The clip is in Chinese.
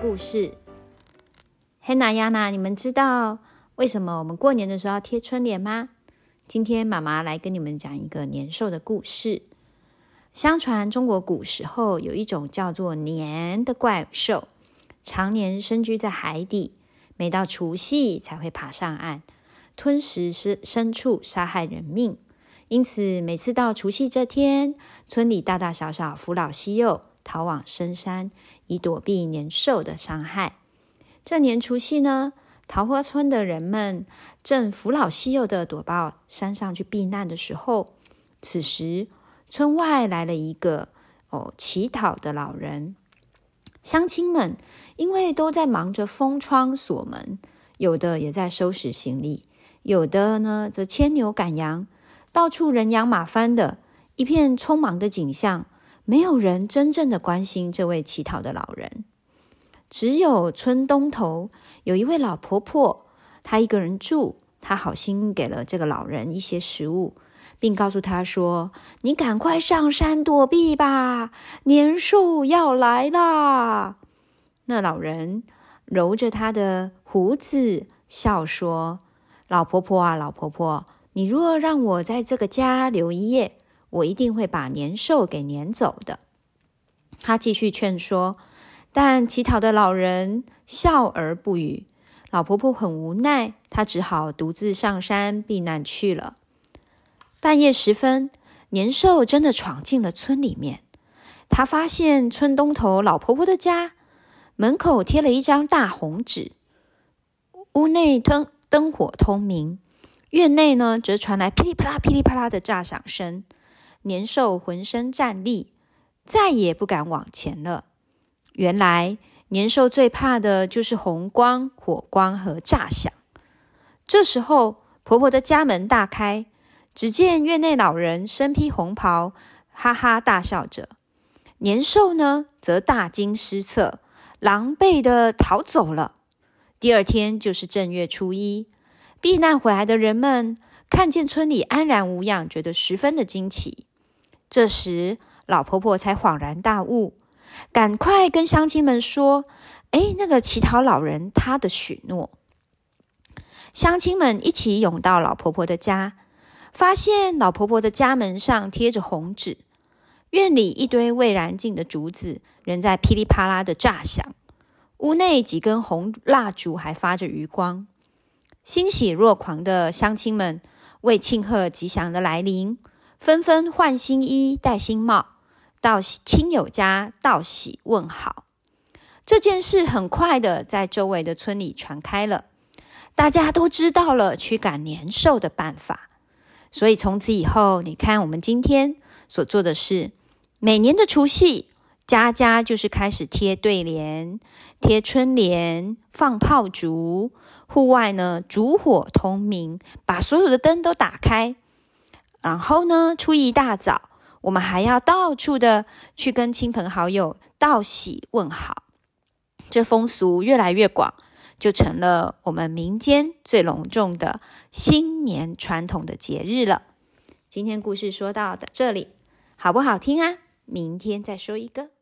故事。黑娜亚娜，你们知道为什么我们过年的时候要贴春联吗？今天妈妈来跟你们讲一个年兽的故事。相传中国古时候有一种叫做年的怪兽，常年深居在海底，每到除夕才会爬上岸，吞食牲牲畜，杀害人命。因此，每次到除夕这天，村里大大小小、父老携幼逃往深山，以躲避年兽的伤害。这年除夕呢，桃花村的人们正扶老携幼的躲到山上去避难的时候，此时村外来了一个哦乞讨的老人。乡亲们因为都在忙着封窗锁门，有的也在收拾行李，有的呢则牵牛赶羊。到处人仰马翻的一片匆忙的景象，没有人真正的关心这位乞讨的老人。只有村东头有一位老婆婆，她一个人住，她好心给了这个老人一些食物，并告诉他说：“你赶快上山躲避吧，年兽要来啦！”那老人揉着他的胡子，笑说：“老婆婆啊，老婆婆。”你若让我在这个家留一夜，我一定会把年兽给撵走的。他继续劝说，但乞讨的老人笑而不语。老婆婆很无奈，她只好独自上山避难去了。半夜时分，年兽真的闯进了村里面。他发现村东头老婆婆的家门口贴了一张大红纸，屋内灯灯火通明。院内呢，则传来噼里啪啦、噼里啪啦的炸响声。年兽浑身战栗，再也不敢往前了。原来，年兽最怕的就是红光、火光和炸响。这时候，婆婆的家门大开，只见院内老人身披红袍，哈哈大笑着。年兽呢，则大惊失色，狼狈地逃走了。第二天就是正月初一。避难回来的人们看见村里安然无恙，觉得十分的惊奇。这时，老婆婆才恍然大悟，赶快跟乡亲们说：“哎，那个乞讨老人他的许诺。”乡亲们一起涌到老婆婆的家，发现老婆婆的家门上贴着红纸，院里一堆未燃尽的竹子仍在噼里啪啦的炸响，屋内几根红蜡烛还发着余光。欣喜若狂的乡亲们为庆贺吉祥的来临，纷纷换新衣、戴新帽，到亲友家道喜问好。这件事很快的在周围的村里传开了，大家都知道了驱赶年兽的办法。所以从此以后，你看我们今天所做的事，每年的除夕，家家就是开始贴对联、贴春联、放炮竹。户外呢，烛火通明，把所有的灯都打开。然后呢，初一大早，我们还要到处的去跟亲朋好友道喜问好。这风俗越来越广，就成了我们民间最隆重的新年传统的节日了。今天故事说到的这里，好不好听啊？明天再说一个。